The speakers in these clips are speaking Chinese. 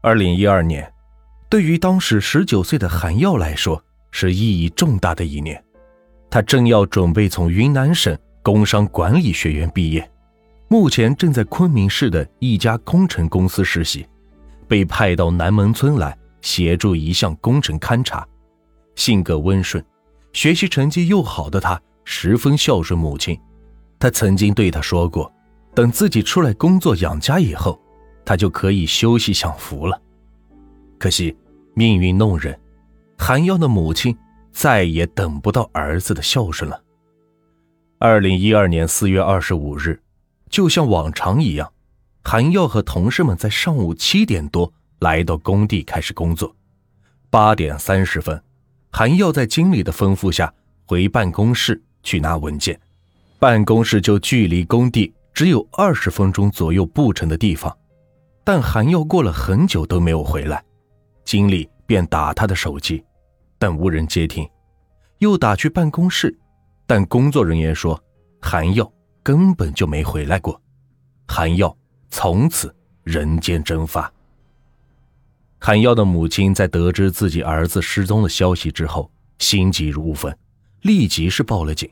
二零一二年，对于当时十九岁的韩耀来说是意义重大的一年。他正要准备从云南省工商管理学院毕业，目前正在昆明市的一家工程公司实习，被派到南门村来协助一项工程勘察。性格温顺，学习成绩又好的他，十分孝顺母亲。他曾经对他说过，等自己出来工作养家以后。他就可以休息享福了。可惜命运弄人，韩耀的母亲再也等不到儿子的孝顺了。二零一二年四月二十五日，就像往常一样，韩耀和同事们在上午七点多来到工地开始工作。八点三十分，韩耀在经理的吩咐下回办公室去拿文件。办公室就距离工地只有二十分钟左右步程的地方。但韩耀过了很久都没有回来，经理便打他的手机，但无人接听，又打去办公室，但工作人员说韩耀根本就没回来过，韩耀从此人间蒸发。韩耀的母亲在得知自己儿子失踪的消息之后，心急如焚，立即是报了警，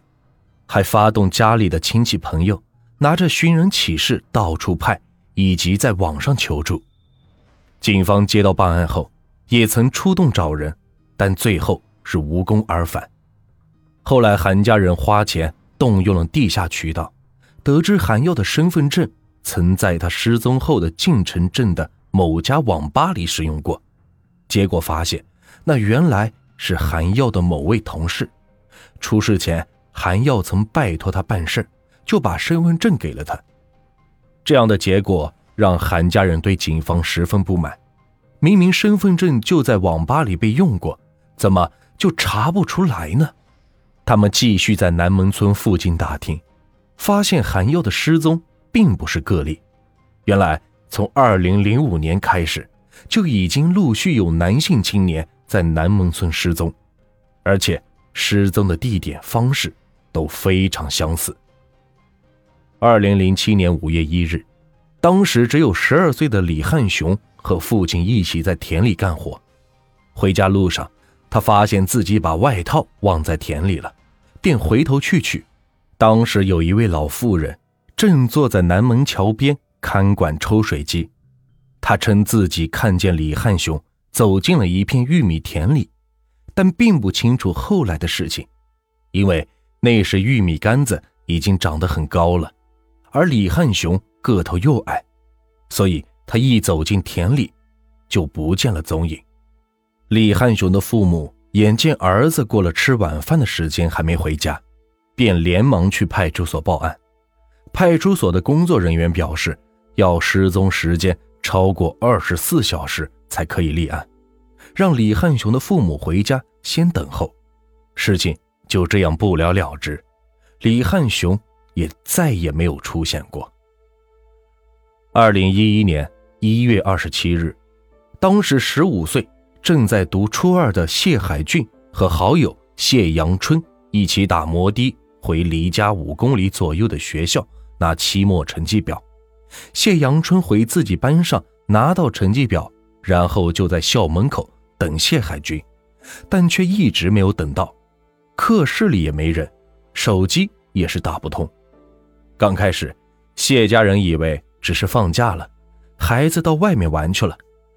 还发动家里的亲戚朋友拿着寻人启事到处派。以及在网上求助，警方接到报案后，也曾出动找人，但最后是无功而返。后来韩家人花钱动用了地下渠道，得知韩耀的身份证曾在他失踪后的晋城镇的某家网吧里使用过，结果发现那原来是韩耀的某位同事。出事前，韩耀曾拜托他办事，就把身份证给了他。这样的结果让韩家人对警方十分不满。明明身份证就在网吧里被用过，怎么就查不出来呢？他们继续在南门村附近打听，发现韩耀的失踪并不是个例。原来从2005年开始，就已经陆续有男性青年在南门村失踪，而且失踪的地点方式都非常相似。二零零七年五月一日，当时只有十二岁的李汉雄和父亲一起在田里干活。回家路上，他发现自己把外套忘在田里了，便回头去取。当时有一位老妇人正坐在南门桥边看管抽水机，她称自己看见李汉雄走进了一片玉米田里，但并不清楚后来的事情，因为那时玉米杆子已经长得很高了。而李汉雄个头又矮，所以他一走进田里，就不见了踪影。李汉雄的父母眼见儿子过了吃晚饭的时间还没回家，便连忙去派出所报案。派出所的工作人员表示，要失踪时间超过二十四小时才可以立案，让李汉雄的父母回家先等候。事情就这样不了了之。李汉雄。也再也没有出现过。二零一一年一月二十七日，当时十五岁、正在读初二的谢海俊和好友谢阳春一起打摩的回离家五公里左右的学校拿期末成绩表。谢阳春回自己班上拿到成绩表，然后就在校门口等谢海军，但却一直没有等到。课室里也没人，手机也是打不通。刚开始，谢家人以为只是放假了，孩子到外面玩去了，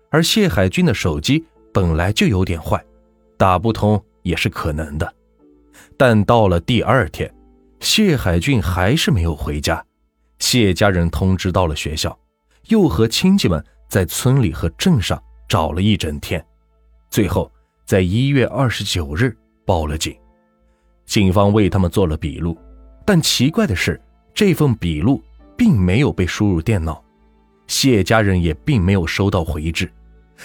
而谢海军的手机本来就有点坏，打不通也是可能的。但到了第二天，谢海军还是没有回家，谢家人通知到了学校，又和亲戚们在村里和镇上找了一整天，最后在一月二十九日报了警。警方为他们做了笔录，但奇怪的是。这份笔录并没有被输入电脑，谢家人也并没有收到回执。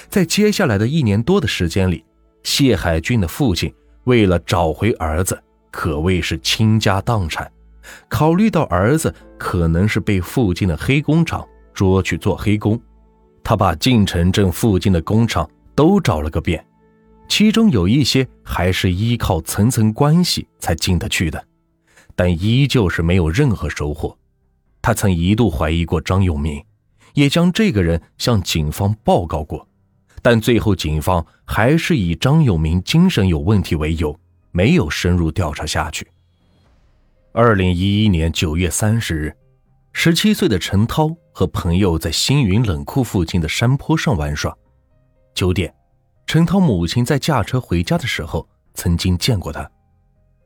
在接下来的一年多的时间里，谢海军的父亲为了找回儿子，可谓是倾家荡产。考虑到儿子可能是被附近的黑工厂捉去做黑工，他把晋城镇附近的工厂都找了个遍，其中有一些还是依靠层层关系才进得去的。但依旧是没有任何收获。他曾一度怀疑过张永明，也将这个人向警方报告过，但最后警方还是以张永明精神有问题为由，没有深入调查下去。二零一一年九月三十日，十七岁的陈涛和朋友在星云冷库附近的山坡上玩耍。九点，陈涛母亲在驾车回家的时候曾经见过他。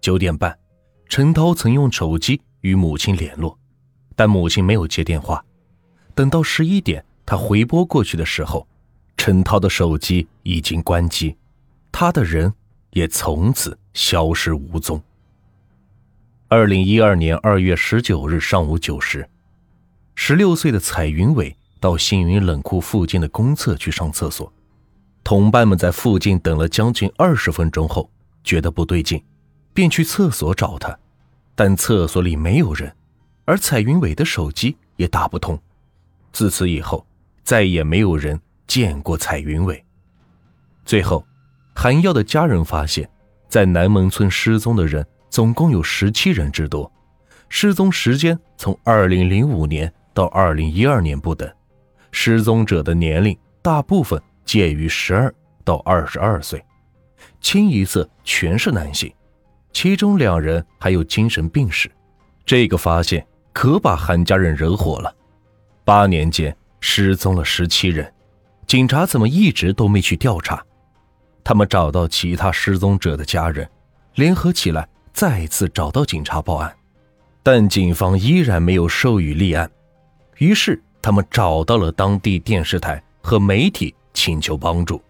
九点半，陈涛曾用手机与母亲联络，但母亲没有接电话。等到十一点，他回拨过去的时候，陈涛的手机已经关机，他的人也从此消失无踪。二零一二年二月十九日上午九时，十六岁的彩云伟到星云冷库附近的公厕去上厕所，同伴们在附近等了将近二十分钟后，觉得不对劲，便去厕所找他，但厕所里没有人，而彩云伟的手机也打不通。自此以后，再也没有人见过彩云伟。最后，韩耀的家人发现，在南门村失踪的人。总共有十七人之多，失踪时间从二零零五年到二零一二年不等，失踪者的年龄大部分介于十二到二十二岁，清一色全是男性，其中两人还有精神病史。这个发现可把韩家人惹火了。八年间失踪了十七人，警察怎么一直都没去调查？他们找到其他失踪者的家人，联合起来。再次找到警察报案，但警方依然没有授予立案。于是，他们找到了当地电视台和媒体，请求帮助。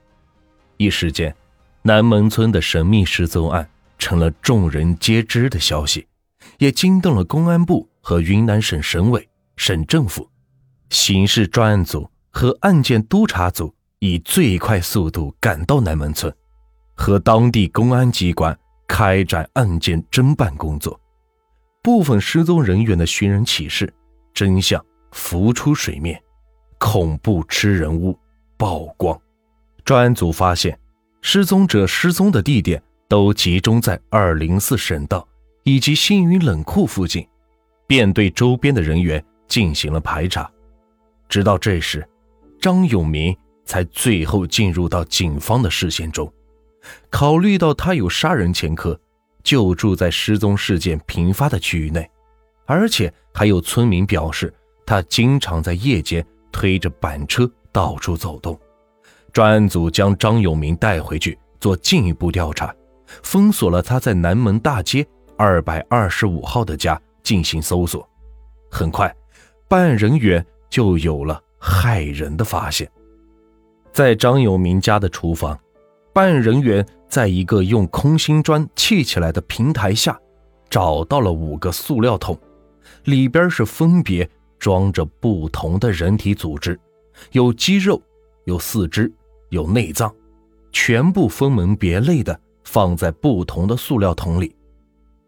一时间，南门村的神秘失踪案成了众人皆知的消息，也惊动了公安部和云南省省委、省政府。刑事专案组和案件督查组以最快速度赶到南门村，和当地公安机关。开展案件侦办工作，部分失踪人员的寻人启事真相浮出水面，恐怖吃人物曝光。专案组发现，失踪者失踪的地点都集中在二零四省道以及星云冷库附近，便对周边的人员进行了排查。直到这时，张永明才最后进入到警方的视线中。考虑到他有杀人前科，就住在失踪事件频发的区域内，而且还有村民表示他经常在夜间推着板车到处走动。专案组将张永明带回去做进一步调查，封锁了他在南门大街二百二十五号的家进行搜索。很快，办案人员就有了骇人的发现，在张永明家的厨房。办案人员在一个用空心砖砌起来的平台下，找到了五个塑料桶，里边是分别装着不同的人体组织，有肌肉，有四肢，有内脏，全部分门别类的放在不同的塑料桶里。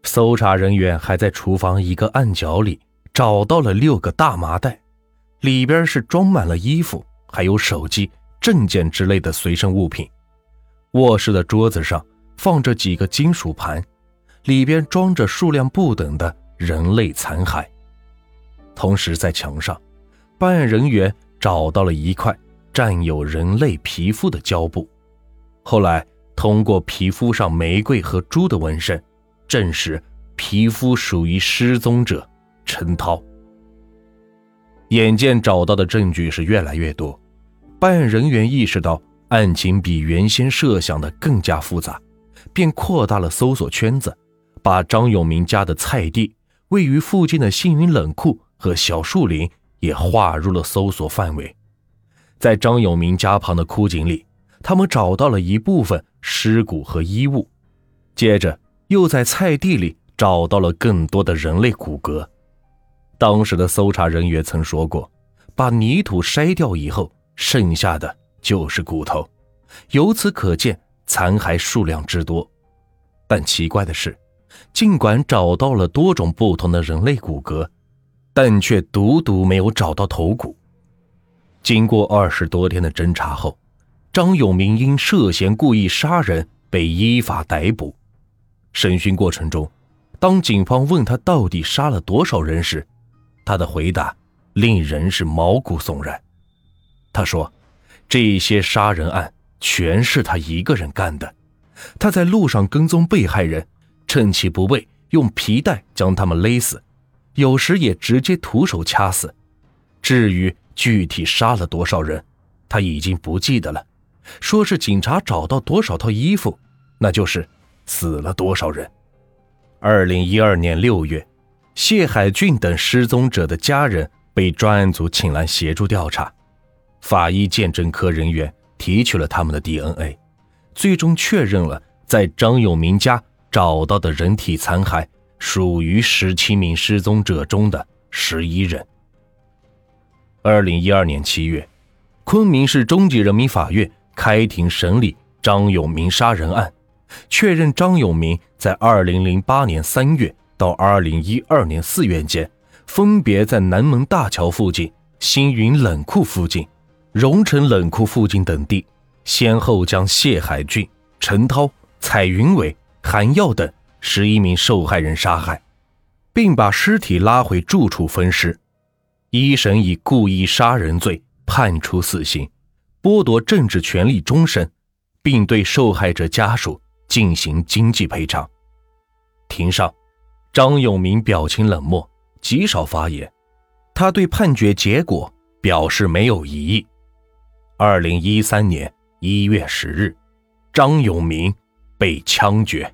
搜查人员还在厨房一个暗角里找到了六个大麻袋，里边是装满了衣服，还有手机、证件之类的随身物品。卧室的桌子上放着几个金属盘，里边装着数量不等的人类残骸。同时，在墙上，办案人员找到了一块占有人类皮肤的胶布。后来，通过皮肤上玫瑰和猪的纹身，证实皮肤属于失踪者陈涛。眼见找到的证据是越来越多，办案人员意识到。案情比原先设想的更加复杂，便扩大了搜索圈子，把张永明家的菜地、位于附近的星云冷库和小树林也划入了搜索范围。在张永明家旁的枯井里，他们找到了一部分尸骨和衣物，接着又在菜地里找到了更多的人类骨骼。当时的搜查人员曾说过，把泥土筛掉以后，剩下的。就是骨头，由此可见残骸数量之多。但奇怪的是，尽管找到了多种不同的人类骨骼，但却独独没有找到头骨。经过二十多天的侦查后，张永明因涉嫌故意杀人被依法逮捕。审讯过程中，当警方问他到底杀了多少人时，他的回答令人是毛骨悚然。他说。这些杀人案全是他一个人干的。他在路上跟踪被害人，趁其不备，用皮带将他们勒死，有时也直接徒手掐死。至于具体杀了多少人，他已经不记得了。说是警察找到多少套衣服，那就是死了多少人。二零一二年六月，谢海俊等失踪者的家人被专案组请来协助调查。法医鉴证科人员提取了他们的 DNA，最终确认了在张永明家找到的人体残骸属于十七名失踪者中的十一人。二零一二年七月，昆明市中级人民法院开庭审理张永明杀人案，确认张永明在二零零八年三月到二零一二年四月间，分别在南门大桥附近、星云冷库附近。荣成冷库附近等地，先后将谢海俊、陈涛、蔡云伟、韩耀等十一名受害人杀害，并把尸体拉回住处分尸。一审以故意杀人罪判处死刑，剥夺政治权利终身，并对受害者家属进行经济赔偿。庭上，张永明表情冷漠，极少发言。他对判决结果表示没有异议。二零一三年一月十日，张永明被枪决。